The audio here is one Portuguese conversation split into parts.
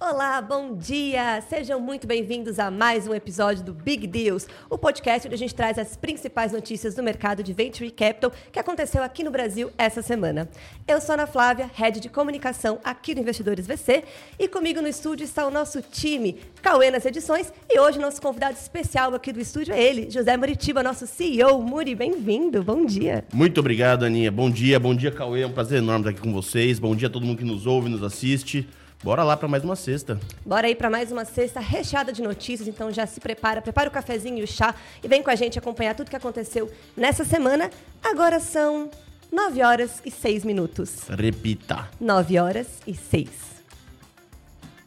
Olá, bom dia! Sejam muito bem-vindos a mais um episódio do Big Deals, o podcast onde a gente traz as principais notícias do mercado de Venture Capital que aconteceu aqui no Brasil essa semana. Eu sou Ana Flávia, head de comunicação aqui do Investidores VC, e comigo no estúdio está o nosso time, Cauê nas edições, e hoje nosso convidado especial aqui do estúdio é ele, José Muritiba, nosso CEO. Muri, bem-vindo, bom dia! Muito obrigado, Aninha. Bom dia, bom dia, Cauê. É um prazer enorme estar aqui com vocês. Bom dia a todo mundo que nos ouve, nos assiste. Bora lá para mais uma sexta. Bora aí para mais uma sexta recheada de notícias, então já se prepara, prepara o cafezinho e o chá e vem com a gente acompanhar tudo que aconteceu nessa semana. Agora são 9 horas e 6 minutos. Repita. 9 horas e 6.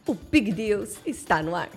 O Big Deals está no ar.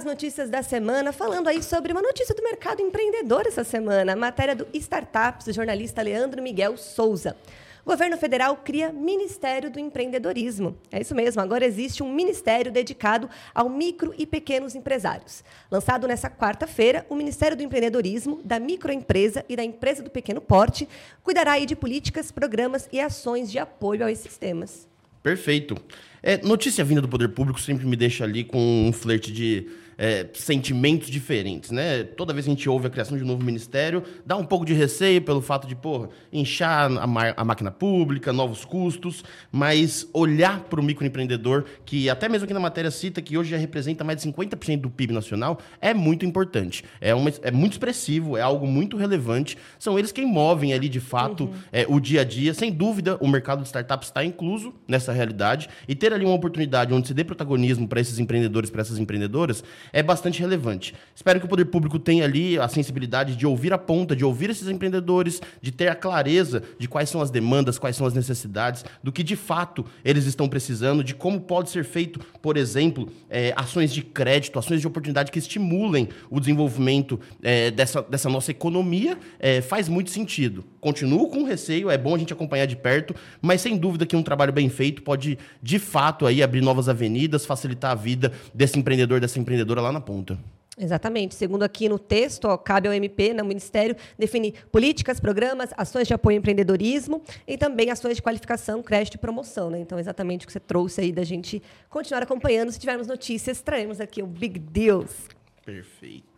As notícias da semana falando aí sobre uma notícia do mercado empreendedor essa semana, matéria do Startups, do jornalista Leandro Miguel Souza. O governo federal cria Ministério do Empreendedorismo. É isso mesmo, agora existe um ministério dedicado ao micro e pequenos empresários. Lançado nessa quarta-feira, o Ministério do Empreendedorismo, da microempresa e da empresa do pequeno porte cuidará aí de políticas, programas e ações de apoio a esses temas. Perfeito. É, notícia vinda do poder público sempre me deixa ali com um flerte de é, sentimentos diferentes, né? Toda vez que a gente ouve a criação de um novo ministério, dá um pouco de receio pelo fato de, porra, inchar a, a máquina pública, novos custos, mas olhar para o microempreendedor, que até mesmo aqui na matéria cita que hoje já representa mais de 50% do PIB nacional, é muito importante. É, uma, é muito expressivo, é algo muito relevante. São eles quem movem ali, de fato, uhum. é, o dia a dia. Sem dúvida, o mercado de startups está incluso nessa realidade e ter ali uma oportunidade onde se dê protagonismo para esses empreendedores, para essas empreendedoras, é bastante relevante. Espero que o poder público tenha ali a sensibilidade de ouvir a ponta, de ouvir esses empreendedores, de ter a clareza de quais são as demandas, quais são as necessidades, do que de fato eles estão precisando, de como pode ser feito, por exemplo, é, ações de crédito, ações de oportunidade que estimulem o desenvolvimento é, dessa, dessa nossa economia, é, faz muito sentido. Continuo com receio, é bom a gente acompanhar de perto, mas sem dúvida que um trabalho bem feito pode, de fato, aí abrir novas avenidas, facilitar a vida desse empreendedor, dessa empreendedora lá na ponta. Exatamente. Segundo aqui no texto, ó, cabe ao MP, no Ministério, definir políticas, programas, ações de apoio ao empreendedorismo e também ações de qualificação, crédito e promoção. Né? Então, exatamente o que você trouxe aí da gente continuar acompanhando. Se tivermos notícias, traremos aqui o Big Deals. Perfeito.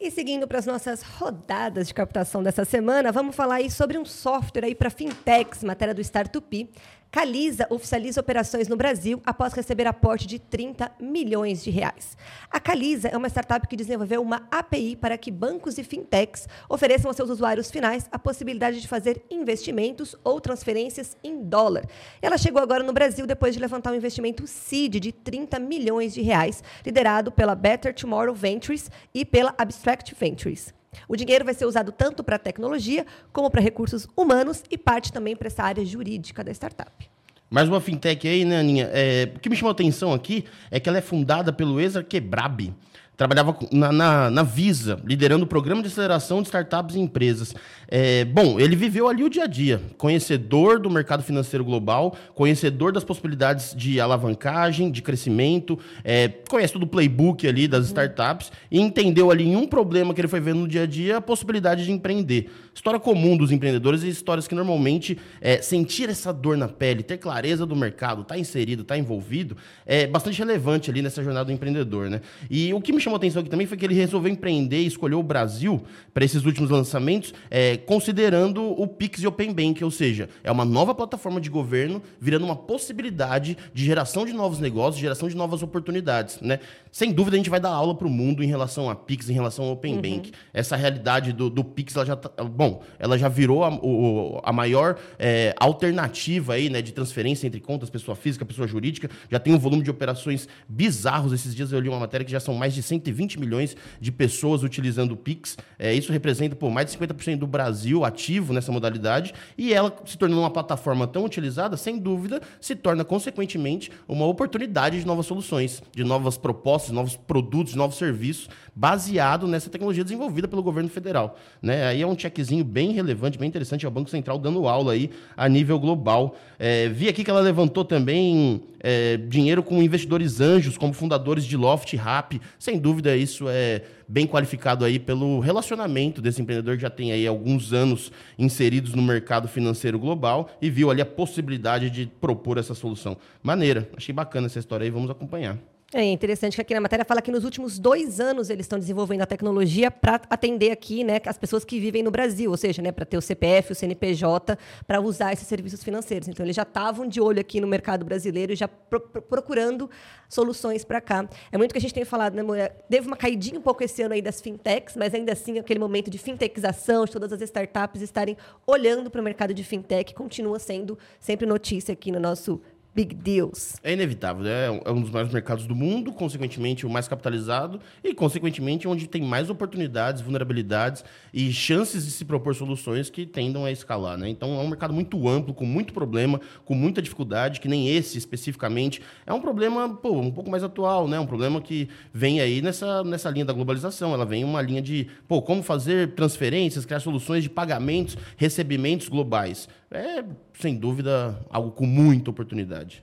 E seguindo para as nossas rodadas de captação dessa semana, vamos falar aí sobre um software aí para fintechs, matéria do Startup, Caliza oficializa operações no Brasil após receber aporte de 30 milhões de reais. A Caliza é uma startup que desenvolveu uma API para que bancos e fintechs ofereçam aos seus usuários finais a possibilidade de fazer investimentos ou transferências em dólar. Ela chegou agora no Brasil depois de levantar um investimento seed de 30 milhões de reais, liderado pela Better Tomorrow Ventures e pela Abstract Ventures. O dinheiro vai ser usado tanto para tecnologia como para recursos humanos e parte também para essa área jurídica da startup. Mais uma fintech aí, né, Aninha? É, o que me chamou a atenção aqui é que ela é fundada pelo Ezra Quebrabi, trabalhava na, na, na, Visa, liderando o programa de aceleração de startups e empresas. É, bom, ele viveu ali o dia a dia, conhecedor do mercado financeiro global, conhecedor das possibilidades de alavancagem, de crescimento, é, conhece todo o playbook ali das uhum. startups e entendeu ali em um problema que ele foi vendo no dia a dia a possibilidade de empreender. História comum dos empreendedores e histórias que normalmente é, sentir essa dor na pele, ter clareza do mercado, estar tá inserido, estar tá envolvido, é bastante relevante ali nessa jornada do empreendedor, né? E o que me chamou atenção aqui também foi que ele resolveu empreender e escolheu o Brasil para esses últimos lançamentos, é, considerando o Pix e Open Bank, ou seja, é uma nova plataforma de governo virando uma possibilidade de geração de novos negócios, geração de novas oportunidades, né? Sem dúvida a gente vai dar aula para o mundo em relação a Pix, em relação ao Open uhum. Bank. Essa realidade do, do Pix, ela já tá, bom, ela já virou a, o, a maior é, alternativa aí, né, de transferência entre contas, pessoa física, pessoa jurídica. Já tem um volume de operações bizarros. Esses dias eu li uma matéria que já são mais de 100 120 milhões de pessoas utilizando o Pix. É, isso representa pô, mais de 50% do Brasil ativo nessa modalidade. E ela se tornando uma plataforma tão utilizada, sem dúvida, se torna, consequentemente, uma oportunidade de novas soluções, de novas propostas, novos produtos, novos serviços, baseado nessa tecnologia desenvolvida pelo governo federal. Né? Aí é um checkzinho bem relevante, bem interessante, é o Banco Central dando aula aí a nível global. É, vi aqui que ela levantou também é, dinheiro com investidores anjos, como fundadores de Loft Rap. Sem dúvida, isso é bem qualificado aí pelo relacionamento desse empreendedor que já tem aí alguns anos inseridos no mercado financeiro global e viu ali a possibilidade de propor essa solução. Maneira, achei bacana essa história aí, vamos acompanhar. É interessante que aqui na matéria fala que nos últimos dois anos eles estão desenvolvendo a tecnologia para atender aqui né, as pessoas que vivem no Brasil, ou seja, né, para ter o CPF, o CNPJ, para usar esses serviços financeiros. Então, eles já estavam de olho aqui no mercado brasileiro, já pro procurando soluções para cá. É muito que a gente tem falado, né, mulher? Teve uma caidinha um pouco esse ano aí das fintechs, mas ainda assim, aquele momento de fintechização, de todas as startups estarem olhando para o mercado de fintech, continua sendo sempre notícia aqui no nosso big deals. É inevitável, né? É um dos maiores mercados do mundo, consequentemente o mais capitalizado e, consequentemente, onde tem mais oportunidades, vulnerabilidades e chances de se propor soluções que tendam a escalar, né? Então é um mercado muito amplo, com muito problema, com muita dificuldade, que nem esse especificamente. É um problema, pô, um pouco mais atual, né? Um problema que vem aí nessa, nessa linha da globalização. Ela vem uma linha de, pô, como fazer transferências, criar soluções de pagamentos, recebimentos globais é, sem dúvida, algo com muita oportunidade.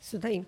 Isso daí.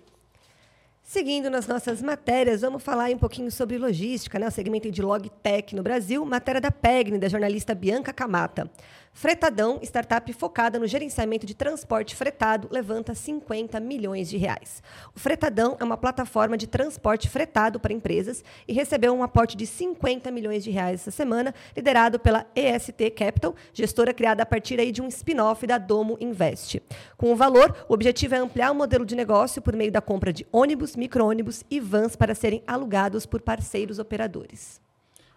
Seguindo nas nossas matérias, vamos falar um pouquinho sobre logística, né? o segmento de logtech no Brasil, matéria da PEGN, da jornalista Bianca Camata. Fretadão, startup focada no gerenciamento de transporte fretado, levanta 50 milhões de reais. O Fretadão é uma plataforma de transporte fretado para empresas e recebeu um aporte de 50 milhões de reais essa semana, liderado pela EST Capital, gestora criada a partir aí de um spin-off da Domo Invest. Com o valor, o objetivo é ampliar o modelo de negócio por meio da compra de ônibus, micro-ônibus e vans para serem alugados por parceiros operadores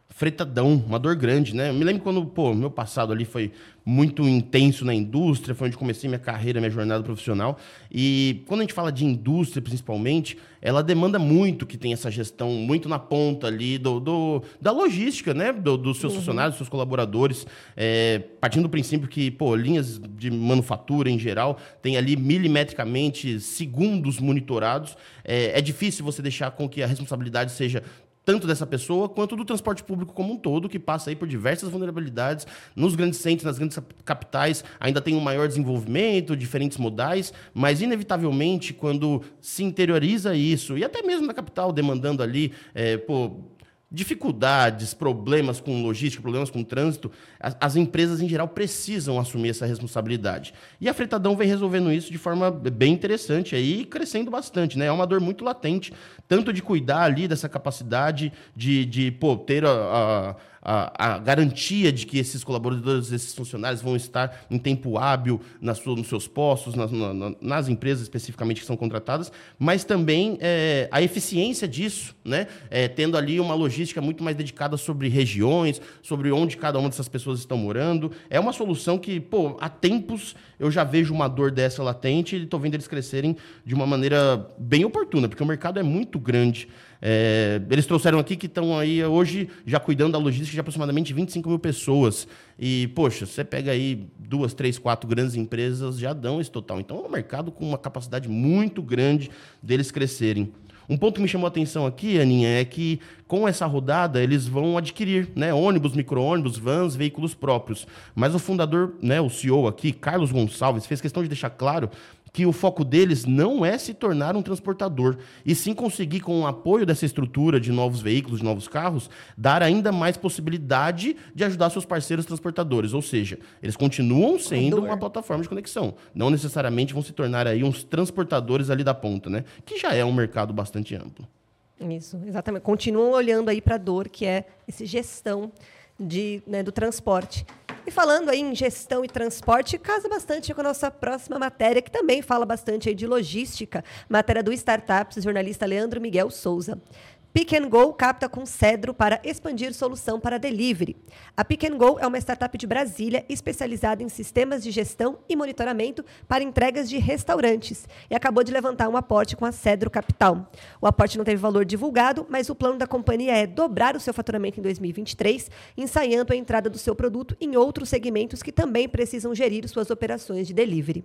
fretadão, uma dor grande, né? Eu me lembro quando, pô, meu passado ali foi muito intenso na indústria, foi onde comecei minha carreira, minha jornada profissional. E quando a gente fala de indústria, principalmente, ela demanda muito que tenha essa gestão muito na ponta ali do, do da logística, né? Do, dos seus uhum. funcionários, dos seus colaboradores. É, partindo do princípio que, pô, linhas de manufatura em geral tem ali milimetricamente segundos monitorados. É, é difícil você deixar com que a responsabilidade seja tanto dessa pessoa quanto do transporte público como um todo, que passa aí por diversas vulnerabilidades. Nos grandes centros, nas grandes capitais, ainda tem um maior desenvolvimento, diferentes modais, mas inevitavelmente, quando se interioriza isso, e até mesmo na capital, demandando ali, é, pô, dificuldades, problemas com logística, problemas com trânsito, as, as, empresas em geral precisam assumir essa responsabilidade. E a Fretadão vem resolvendo isso de forma bem interessante aí, crescendo bastante, né? É uma dor muito latente, tanto de cuidar ali dessa capacidade de, de pô, ter a, a a, garantia de que esses colaboradores, esses funcionários vão estar em tempo hábil nas nos seus postos, nas, na, nas empresas especificamente que são contratadas, mas também é, a eficiência disso, né? É, tendo ali uma logística muito mais dedicada sobre regiões, sobre onde cada uma dessas pessoas estão morando. É uma solução que, pô, há tempos eu já vejo uma dor dessa latente e estou vendo eles crescerem de uma maneira bem oportuna, porque o mercado é muito grande. É, eles trouxeram aqui que estão aí hoje já cuidando da logística de aproximadamente 25 mil pessoas. E, poxa, você pega aí duas, três, quatro grandes empresas, já dão esse total. Então, é um mercado com uma capacidade muito grande deles crescerem. Um ponto que me chamou a atenção aqui, Aninha, é que com essa rodada eles vão adquirir né, ônibus, micro-ônibus, vans, veículos próprios. Mas o fundador, né, o CEO aqui, Carlos Gonçalves, fez questão de deixar claro que o foco deles não é se tornar um transportador, e sim conseguir, com o apoio dessa estrutura de novos veículos, de novos carros, dar ainda mais possibilidade de ajudar seus parceiros transportadores. Ou seja, eles continuam sendo uma plataforma de conexão. Não necessariamente vão se tornar aí uns transportadores ali da ponta, né? Que já é um mercado bastante amplo. Isso, exatamente. Continuam olhando aí para a dor, que é essa gestão de, né, do transporte. E falando aí em gestão e transporte, casa bastante com a nossa próxima matéria, que também fala bastante de logística, matéria do Startups, jornalista Leandro Miguel Souza. Pick and Go capta com Cedro para expandir solução para delivery. A Pick and Go é uma startup de Brasília especializada em sistemas de gestão e monitoramento para entregas de restaurantes e acabou de levantar um aporte com a Cedro Capital. O aporte não teve valor divulgado, mas o plano da companhia é dobrar o seu faturamento em 2023, ensaiando a entrada do seu produto em outros segmentos que também precisam gerir suas operações de delivery.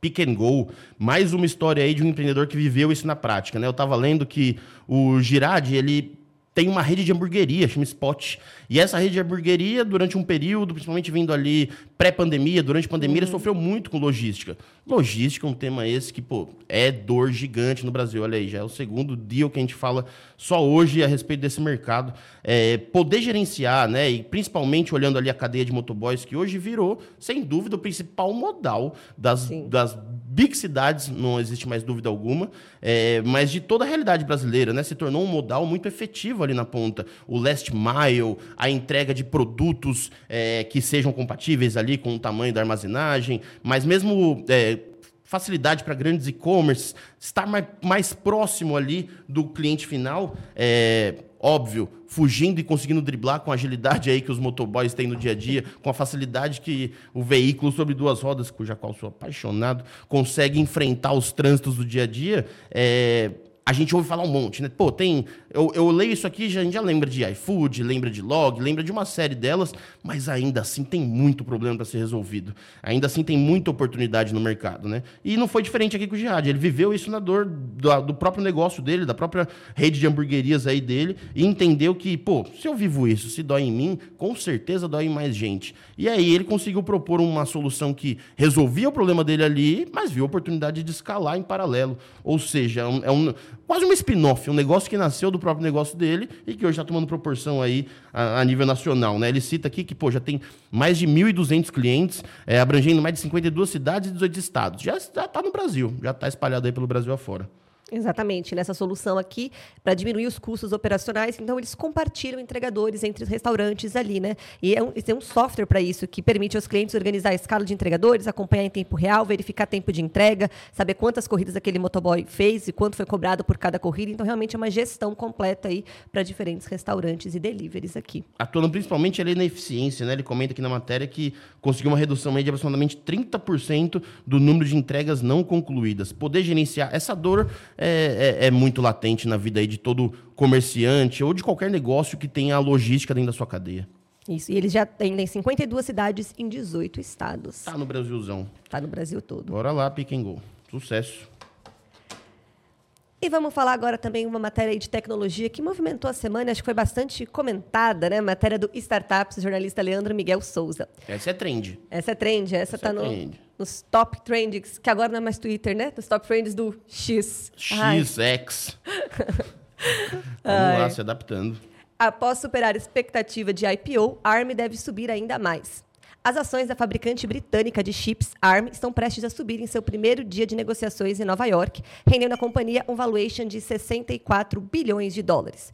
Pick and Go, mais uma história aí de um empreendedor que viveu isso na prática, né? Eu estava lendo que o Girardi, ele tem uma rede de hamburgueria, chama Spot. E essa rede de hamburgueria, durante um período, principalmente vindo ali pré-pandemia, durante a pandemia, uhum. sofreu muito com logística. Logística é um tema esse que, pô, é dor gigante no Brasil. Olha aí, já é o segundo dia que a gente fala só hoje a respeito desse mercado. É, poder gerenciar, né, e principalmente olhando ali a cadeia de motoboys, que hoje virou, sem dúvida, o principal modal das, das big cidades, não existe mais dúvida alguma, é, mas de toda a realidade brasileira, né? Se tornou um modal muito efetivo ali na ponta. O last mile, a entrega de produtos é, que sejam compatíveis ali com o tamanho da armazenagem, mas mesmo é, facilidade para grandes e-commerce, estar mais, mais próximo ali do cliente final, é, óbvio, fugindo e conseguindo driblar com a agilidade aí que os motoboys têm no dia a dia, com a facilidade que o veículo sobre duas rodas, cuja qual sou apaixonado, consegue enfrentar os trânsitos do dia a dia, é, a gente ouve falar um monte, né? Pô, tem. Eu, eu leio isso aqui, a gente já lembra de iFood, lembra de Log, lembra de uma série delas, mas ainda assim tem muito problema para ser resolvido. Ainda assim tem muita oportunidade no mercado, né? E não foi diferente aqui com o Jihad. Ele viveu isso na dor do, do próprio negócio dele, da própria rede de hamburguerias aí dele, e entendeu que, pô, se eu vivo isso, se dói em mim, com certeza dói em mais gente. E aí ele conseguiu propor uma solução que resolvia o problema dele ali, mas viu a oportunidade de escalar em paralelo. Ou seja, é um, é um quase uma spin-off, um negócio que nasceu do próprio negócio dele e que hoje está tomando proporção aí a, a, nível nacional. Né? Ele cita aqui que pô, já tem mais de 1.200 clientes, é, abrangendo mais de 52 cidades e 18 estados. Já está no Brasil, já está espalhado aí pelo Brasil afora. Exatamente, nessa solução aqui, para diminuir os custos operacionais, então eles compartilham entregadores entre os restaurantes ali, né? E é um, tem um software para isso que permite aos clientes organizar a escala de entregadores, acompanhar em tempo real, verificar tempo de entrega, saber quantas corridas aquele motoboy fez e quanto foi cobrado por cada corrida. Então, realmente é uma gestão completa aí para diferentes restaurantes e deliveries aqui. Atuando principalmente ali na eficiência, né? Ele comenta aqui na matéria que conseguiu uma redução de aproximadamente 30% do número de entregas não concluídas. Poder gerenciar essa dor é, é, é, muito latente na vida aí de todo comerciante ou de qualquer negócio que tenha a logística dentro da sua cadeia. Isso, e eles já têm 52 cidades em 18 estados. Tá no Brasilzão. Tá no Brasil todo. Bora lá, Pick and Go. Sucesso. E vamos falar agora também uma matéria de tecnologia que movimentou a semana, acho que foi bastante comentada, né? Matéria do Startups, jornalista Leandro Miguel Souza. Essa é trend. Essa é trend, essa, está é no, nos top trends, que agora não é mais Twitter, né? Nos top trends do X. XX. vamos lá, se adaptando. Após superar a expectativa de IPO, a ARM deve subir ainda mais. As ações da fabricante britânica de chips ARM estão prestes a subir em seu primeiro dia de negociações em Nova York, rendendo à companhia um valuation de 64 bilhões de dólares.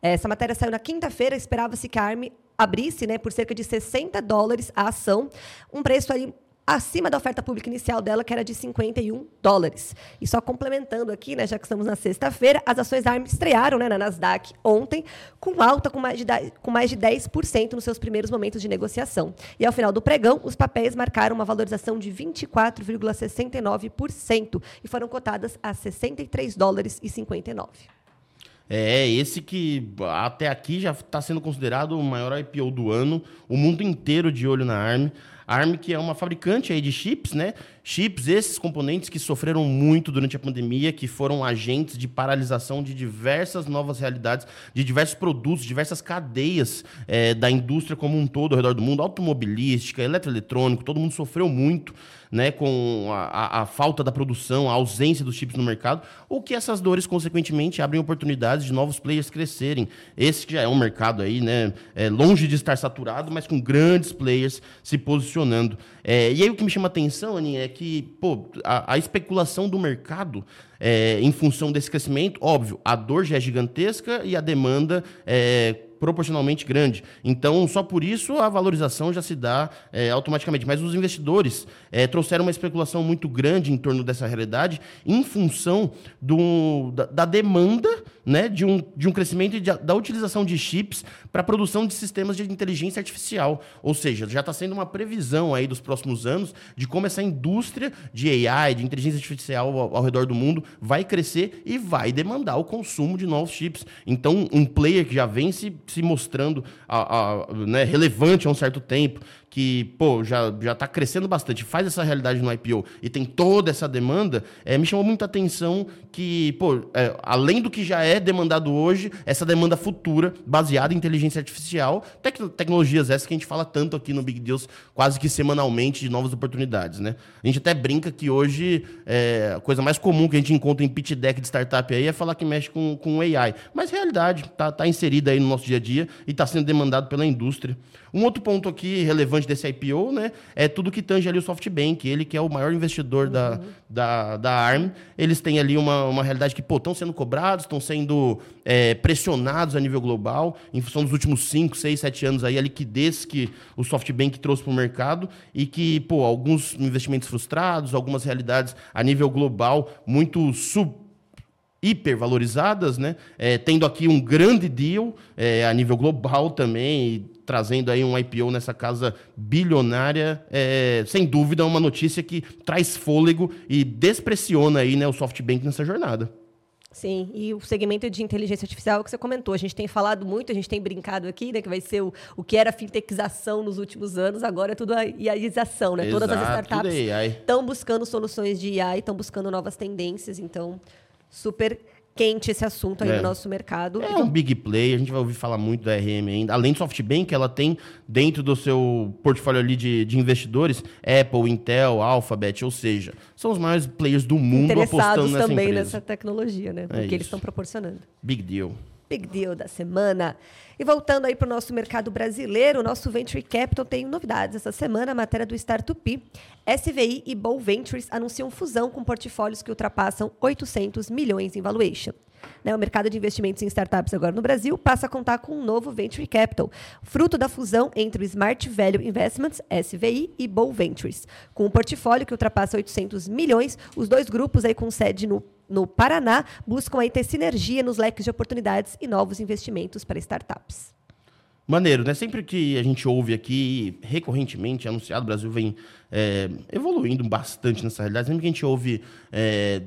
Essa matéria saiu na quinta-feira, esperava-se que a ARM abrisse né, por cerca de 60 dólares a ação, um preço ali acima da oferta pública inicial dela, que era de 51 dólares. E só complementando aqui, né, já que estamos na sexta-feira, as ações ARM estrearam né, na Nasdaq ontem, com alta com mais, de, com mais de 10% nos seus primeiros momentos de negociação. E ao final do pregão, os papéis marcaram uma valorização de 24,69% e foram cotadas a 63 dólares e 59. É, esse que até aqui já está sendo considerado o maior IPO do ano, o mundo inteiro de olho na ARM. ARM, que é uma fabricante aí de chips, né? Chips, esses componentes que sofreram muito durante a pandemia, que foram agentes de paralisação de diversas novas realidades, de diversos produtos, diversas cadeias é, da indústria como um todo ao redor do mundo, automobilística, eletroeletrônico, todo mundo sofreu muito né, com a, a, a, falta da produção, a ausência dos chips no mercado, ou que essas dores, consequentemente, abrem oportunidades de novos players crescerem. Esse que já é um mercado aí, né, é, longe de estar saturado, mas com grandes players se posicionando. É, e aí o que me chama atenção, Aninha, é que pô, a, a especulação do mercado é, em função desse crescimento, óbvio, a dor já é gigantesca e a demanda é proporcionalmente grande. Então, só por isso a valorização já se dá é, automaticamente. Mas os investidores é, trouxeram uma especulação muito grande em torno dessa realidade em função do, da, da demanda né, de, um, de um crescimento de, da utilização de chips para a produção de sistemas de inteligência artificial. Ou seja, já está sendo uma previsão aí dos próximos anos de como essa indústria de AI, de inteligência artificial ao, ao redor do mundo, vai crescer e vai demandar o consumo de novos chips. Então, um player que já vem se, se mostrando a, a, né, relevante há um certo tempo, que, pô, já, já tá crescendo bastante, faz essa realidade no IPO e tem toda essa demanda, é, me chamou muita atenção que, pô, é, além do que já é demandado hoje, essa demanda futura, baseada em inteligência artificial, tec tecnologias essas que a gente fala tanto aqui no Big Deals, quase que semanalmente, de novas oportunidades, né? A gente até brinca que hoje é, a coisa mais comum que a gente encontra em pitch deck de startup aí é falar que mexe com, com AI. Mas realidade, tá, tá inserida aí no nosso dia a dia e está sendo demandado pela indústria. Um outro ponto aqui relevante desse IPO, né, é tudo que tange ali o SoftBank, ele que é o maior investidor uhum. da, da, da ARM. Eles têm ali uma, uma realidade que, pô, estão sendo cobrados, estão sendo é, pressionados a nível global, em função dos últimos 5, 6, 7 anos aí, a liquidez que o SoftBank trouxe para o mercado e que, pô, alguns investimentos frustrados, algumas realidades a nível global muito sub hipervalorizadas, né? É, tendo aqui um grande deal é, a nível global também, trazendo aí um IPO nessa casa bilionária, é, sem dúvida é uma notícia que traz fôlego e despressiona aí, né, o SoftBank nessa jornada. Sim, e o segmento de inteligência artificial que você comentou, a gente tem falado muito, a gente tem brincado aqui, né, que vai ser o, o que era fintechização nos últimos anos, agora é tudo a IAização, né? Exato, Todas as startups estão buscando soluções de AI, estão buscando novas tendências, então super quente esse assunto aí é. no nosso mercado. É então... um big play, a gente vai ouvir falar muito da RM ainda. Além do SoftBank, ela tem dentro do seu portfólio ali de, de investidores Apple, Intel, Alphabet, ou seja, são os maiores players do mundo apostando nessa também empresa. nessa tecnologia, né? É que eles estão proporcionando. Big deal. Big deal da semana. E voltando aí para o nosso mercado brasileiro, o nosso Venture Capital tem novidades essa semana, a matéria do Startup. SVI e Bow Ventures anunciam fusão com portfólios que ultrapassam 800 milhões em valuation. Né, o mercado de investimentos em startups agora no Brasil passa a contar com um novo Venture Capital, fruto da fusão entre o Smart Value Investments, SVI, e Bow Ventures. Com um portfólio que ultrapassa 800 milhões, os dois grupos aí com sede no no Paraná buscam aí ter sinergia nos leques de oportunidades e novos investimentos para startups. Maneiro, né? Sempre que a gente ouve aqui, recorrentemente, anunciado, o Brasil vem é, evoluindo bastante nessa realidade. Sempre que a gente ouve é,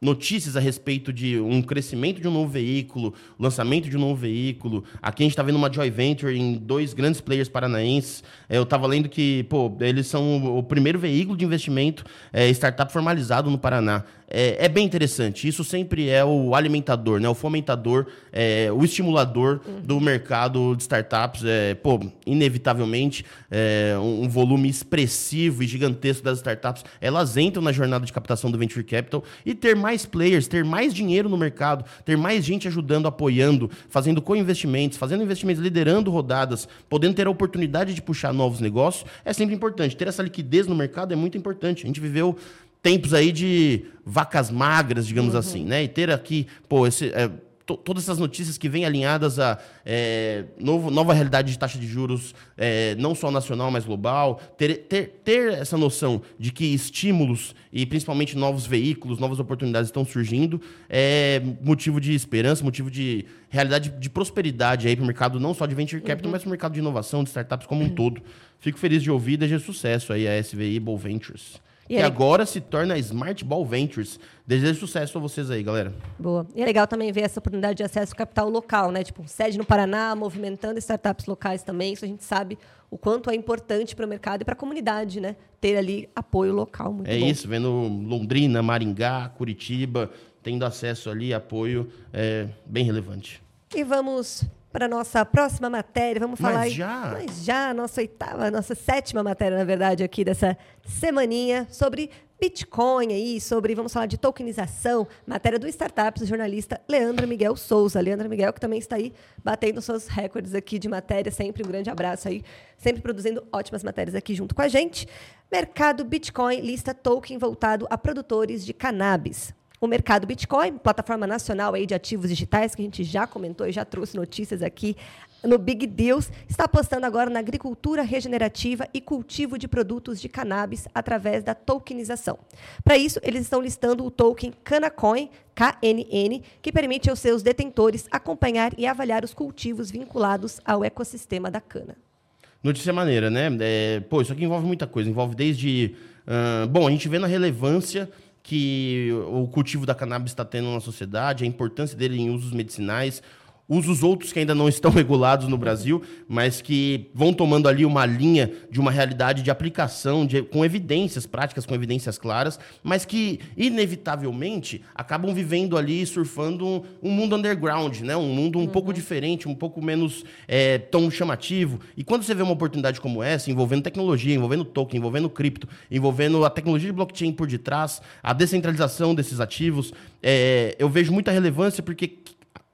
notícias a respeito de um crescimento de um novo veículo, lançamento de um novo veículo. Aqui a gente está vendo uma joint venture em dois grandes players paranaenses. É, eu estava lendo que, pô, eles são o primeiro veículo de investimento é, startup formalizado no Paraná é, é, bem interessante. Isso sempre é o alimentador, né? o fomentador, é, o estimulador do mercado de startups. É, pô, inevitavelmente, é, um, um, volume expressivo e gigantesco das startups, elas entram na jornada de captação do Venture Capital e ter mais players, ter mais dinheiro no mercado, ter mais gente ajudando, apoiando, fazendo co-investimentos, fazendo investimentos, liderando rodadas, podendo ter a oportunidade de puxar novos negócios, é sempre importante. Ter essa liquidez no mercado é muito importante. A gente viveu tempos aí de vacas magras, digamos uhum. assim, né? E ter aqui, pô, esse, é, todas essas notícias que vêm alinhadas a é, novo, nova realidade de taxa de juros, é, não só nacional, mas global, ter, ter, ter essa noção de que estímulos e principalmente novos veículos, novas oportunidades estão surgindo, é motivo de esperança, motivo de realidade de prosperidade aí para o mercado, não só de venture capital, uhum. mas para o mercado de inovação, de startups como um uhum. todo. Fico feliz de ouvir, desejo sucesso aí a SVI Bull Ventures. E que agora se torna Smart Ball Ventures. Desejo sucesso a vocês aí, galera. Boa. E é legal também ver essa oportunidade de acesso ao capital local, né? Tipo, sede no Paraná, movimentando startups locais também. Isso a gente sabe o quanto é importante para o mercado e para a comunidade, né? Ter ali apoio local. Muito é bom. isso, vendo Londrina, Maringá, Curitiba, tendo acesso ali, apoio, é bem relevante. E vamos para a nossa próxima matéria. Vamos falar. Mas já? Mas já, nossa oitava, nossa sétima matéria, na verdade, aqui dessa semaninha, sobre Bitcoin aí, sobre, vamos falar de tokenização, matéria do Startups, do jornalista Leandro Miguel Souza. Leandro Miguel, que também está aí batendo seus recordes aqui de matéria, sempre um grande abraço aí, sempre produzindo ótimas matérias aqui junto com a gente. Mercado Bitcoin lista token voltado a produtores de cannabis o mercado Bitcoin, plataforma nacional aí de ativos digitais, que a gente já comentou e já trouxe notícias aqui no Big Deals, está apostando agora na agricultura regenerativa e cultivo de produtos de cannabis através da tokenização. Para isso, eles estão listando o token Canacoin, KNN, que permite aos seus detentores acompanhar e avaliar os cultivos vinculados ao ecossistema da cana. Notícia maneira, né? É, pô, isso aqui envolve muita coisa. Envolve desde. Uh, bom, a gente vê na relevância que o cultivo da cannabis está tendo na sociedade, a importância dele em usos medicinais, usos outros que ainda não estão regulados no Brasil, mas que vão tomando ali uma linha de uma realidade de aplicação, de, com evidências práticas, com evidências claras, mas que, inevitavelmente, acabam vivendo ali, surfando um, um mundo underground, né? um mundo um uhum. pouco diferente, um pouco menos é, tão chamativo. E quando você vê uma oportunidade como essa, envolvendo tecnologia, envolvendo token, envolvendo cripto, envolvendo a tecnologia de blockchain por detrás, a descentralização desses ativos, é, eu vejo muita relevância porque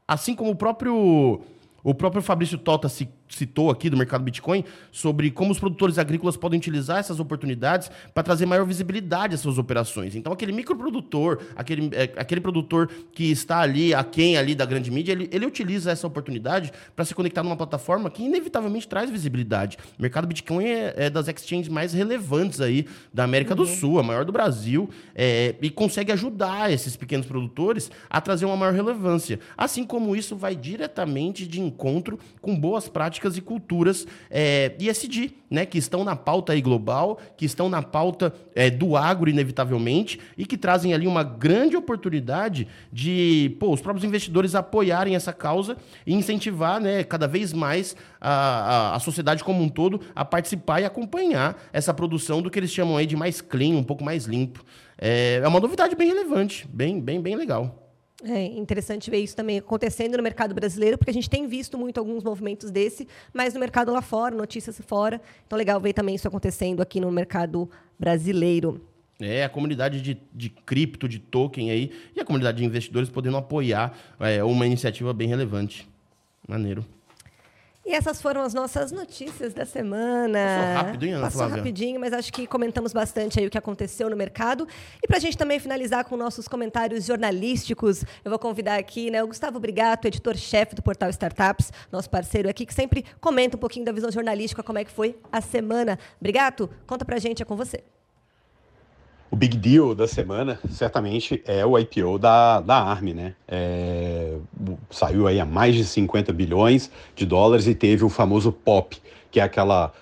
assim como o próprio o próprio Fabrício Tota se citou aqui do mercado Bitcoin sobre como os produtores agrícolas podem utilizar essas oportunidades para trazer maior visibilidade às suas operações. Então, aquele microprodutor, aquele, é, aquele produtor que está ali, a quem ali da grande mídia, ele, ele utiliza essa oportunidade para se conectar numa plataforma que inevitavelmente traz visibilidade. O mercado Bitcoin é, é das exchanges mais relevantes aí da América uhum. do Sul, a maior do Brasil, é, e consegue ajudar esses pequenos produtores a trazer uma maior relevância. Assim como isso vai diretamente de encontro com boas práticas práticas e culturas é, ISD, né, que estão na pauta aí global, que estão na pauta é, do agro, inevitavelmente, e que trazem ali uma grande oportunidade de pô, os próprios investidores apoiarem essa causa e incentivar né, cada vez mais a, a, a sociedade como um todo a participar e acompanhar essa produção do que eles chamam aí de mais clean, um pouco mais limpo. É, é uma novidade bem relevante, bem, bem, bem legal. É interessante ver isso também acontecendo no mercado brasileiro, porque a gente tem visto muito alguns movimentos desse, mas no mercado lá fora, notícias fora. Então, legal ver também isso acontecendo aqui no mercado brasileiro. É, a comunidade de, de cripto, de token aí, e a comunidade de investidores podendo apoiar é, uma iniciativa bem relevante. Maneiro. E essas foram as nossas notícias da semana. Passou hein, Ana Passou Flávia? rapidinho, mas acho que comentamos bastante aí o que aconteceu no mercado. E para a gente também finalizar com nossos comentários jornalísticos, eu vou convidar aqui né, o Gustavo Brigato, editor-chefe do portal Startups, nosso parceiro aqui, que sempre comenta um pouquinho da visão jornalística, como é que foi a semana. Brigato, conta para a gente, é com você. O big deal da semana, certamente, é o IPO da, da ARM, né? É, saiu aí a mais de 50 bilhões de dólares e teve o famoso POP, que é aquela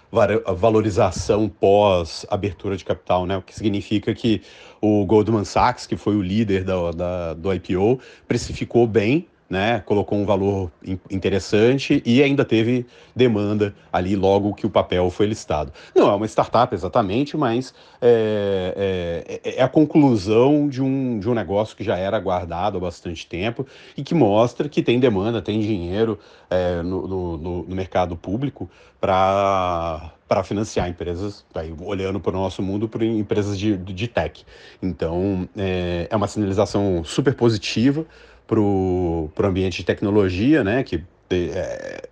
valorização pós abertura de capital, né? O que significa que o Goldman Sachs, que foi o líder da, da do IPO, precificou bem né, colocou um valor interessante e ainda teve demanda ali logo que o papel foi listado. Não é uma startup exatamente, mas é, é, é a conclusão de um, de um negócio que já era aguardado há bastante tempo e que mostra que tem demanda, tem dinheiro é, no, no, no mercado público para para financiar empresas, aí, olhando para o nosso mundo, para empresas de, de tech. Então, é, é uma sinalização super positiva para o ambiente de tecnologia, né, que é,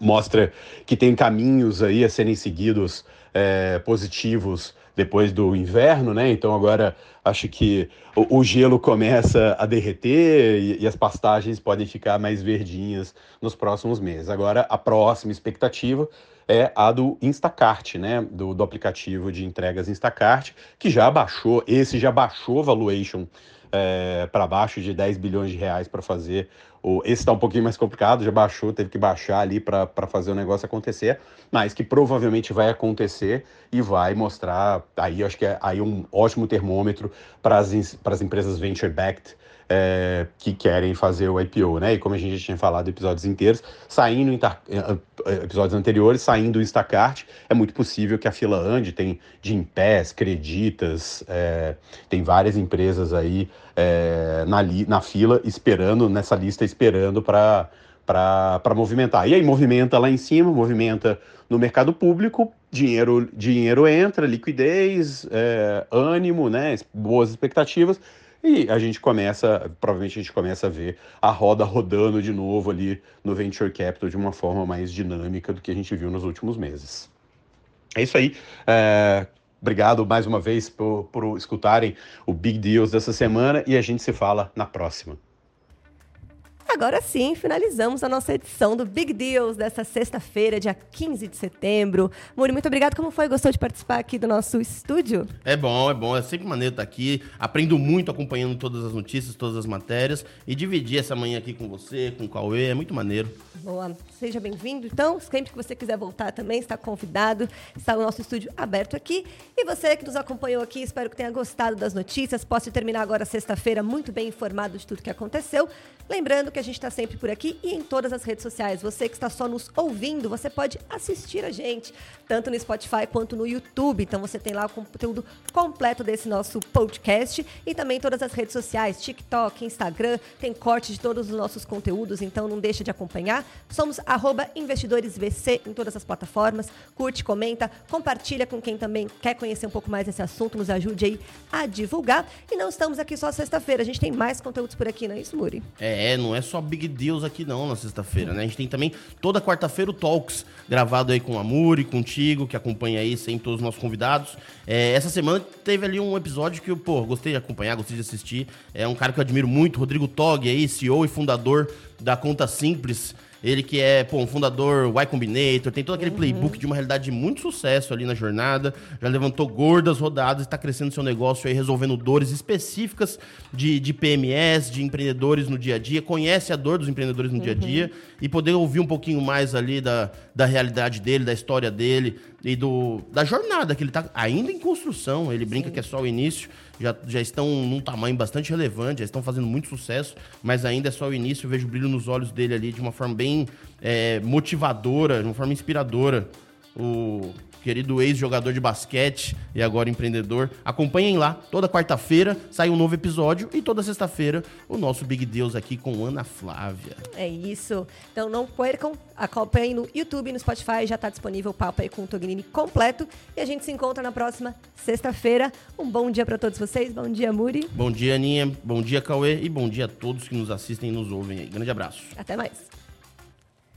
mostra que tem caminhos aí a serem seguidos é, positivos depois do inverno, né? Então agora acho que o, o gelo começa a derreter e, e, as pastagens podem ficar mais verdinhas nos próximos meses. Agora a próxima expectativa é a do Instacart, né? Do, do aplicativo de entregas Instacart, que já baixou, esse já baixou valuation é, para baixo de 10 bilhões de reais para fazer. O, esse está um pouquinho mais complicado, já baixou, teve que baixar ali para fazer o negócio acontecer, mas que provavelmente vai acontecer e vai mostrar. Aí acho que é aí um ótimo termômetro para as empresas venture-backed é, que querem fazer o IPO, né? E como a gente já tinha falado episódios inteiros, saindo eh, eh, episódios anteriores, saindo o Instacart, é muito possível que a fila ande, tem Gimpass, Creditas, é, tem várias empresas aí é, na, na fila esperando, nessa lista esperando para para movimentar. E aí movimenta lá em cima, movimenta no mercado público, dinheiro, dinheiro entra, liquidez, é, ânimo, né, boas expectativas, e a gente começa, provavelmente a gente começa a ver a roda rodando de novo ali no Venture Capital de uma forma mais dinâmica do que a gente viu nos últimos meses. É isso aí. É, obrigado mais uma vez por, por escutarem o Big Deals dessa semana e a gente se fala na próxima. Agora sim, finalizamos a nossa edição do Big Deals dessa sexta-feira, dia 15 de setembro. Muri, muito obrigado. Como foi? Gostou de participar aqui do nosso estúdio? É bom, é bom. É sempre maneiro estar aqui. Aprendo muito acompanhando todas as notícias, todas as matérias. E dividir essa manhã aqui com você, com o Cauê, é muito maneiro. Boa. Seja bem-vindo. Então, sempre que você quiser voltar também, está convidado. Está o nosso estúdio aberto aqui. E você que nos acompanhou aqui, espero que tenha gostado das notícias. Possa terminar agora sexta-feira muito bem informado de tudo que aconteceu. Lembrando que a gente está sempre por aqui e em todas as redes sociais. Você que está só nos ouvindo, você pode assistir a gente, tanto no Spotify quanto no YouTube. Então você tem lá o conteúdo completo desse nosso podcast e também todas as redes sociais, TikTok, Instagram, tem corte de todos os nossos conteúdos, então não deixa de acompanhar. Somos investidoresvc em todas as plataformas. Curte, comenta, compartilha com quem também quer conhecer um pouco mais desse assunto, nos ajude aí a divulgar. E não estamos aqui só sexta-feira, a gente tem mais conteúdos por aqui, não é isso, Muri? É, não é só Big Deals aqui não na sexta-feira, né? A gente tem também toda quarta-feira o Talks, gravado aí com a Muri, contigo, que acompanha aí sempre todos os nossos convidados. É, essa semana teve ali um episódio que eu, pô, gostei de acompanhar, gostei de assistir. É um cara que eu admiro muito, Rodrigo Tog aí, CEO e fundador da Conta Simples. Ele que é, pô, um fundador Y Combinator, tem todo aquele uhum. playbook de uma realidade de muito sucesso ali na jornada, já levantou gordas rodadas, está crescendo seu negócio aí, resolvendo dores específicas de, de PMS, de empreendedores no dia a dia, conhece a dor dos empreendedores no uhum. dia a dia e poder ouvir um pouquinho mais ali da, da realidade dele, da história dele e do, da jornada que ele está ainda em construção. Ele brinca Sim. que é só o início já, já estão num tamanho bastante relevante, já estão fazendo muito sucesso, mas ainda é só o início. Eu vejo o brilho nos olhos dele ali de uma forma bem é, motivadora, de uma forma inspiradora. O, querido ex-jogador de basquete e agora empreendedor. Acompanhem lá, toda quarta-feira sai um novo episódio e toda sexta-feira o nosso Big Deus aqui com Ana Flávia. É isso. Então não percam, acompanhem no YouTube e no Spotify, já está disponível o papo aí com o Tognini completo e a gente se encontra na próxima sexta-feira. Um bom dia para todos vocês, bom dia Muri. Bom dia Aninha, bom dia Cauê e bom dia a todos que nos assistem e nos ouvem aí. Grande abraço. Até mais.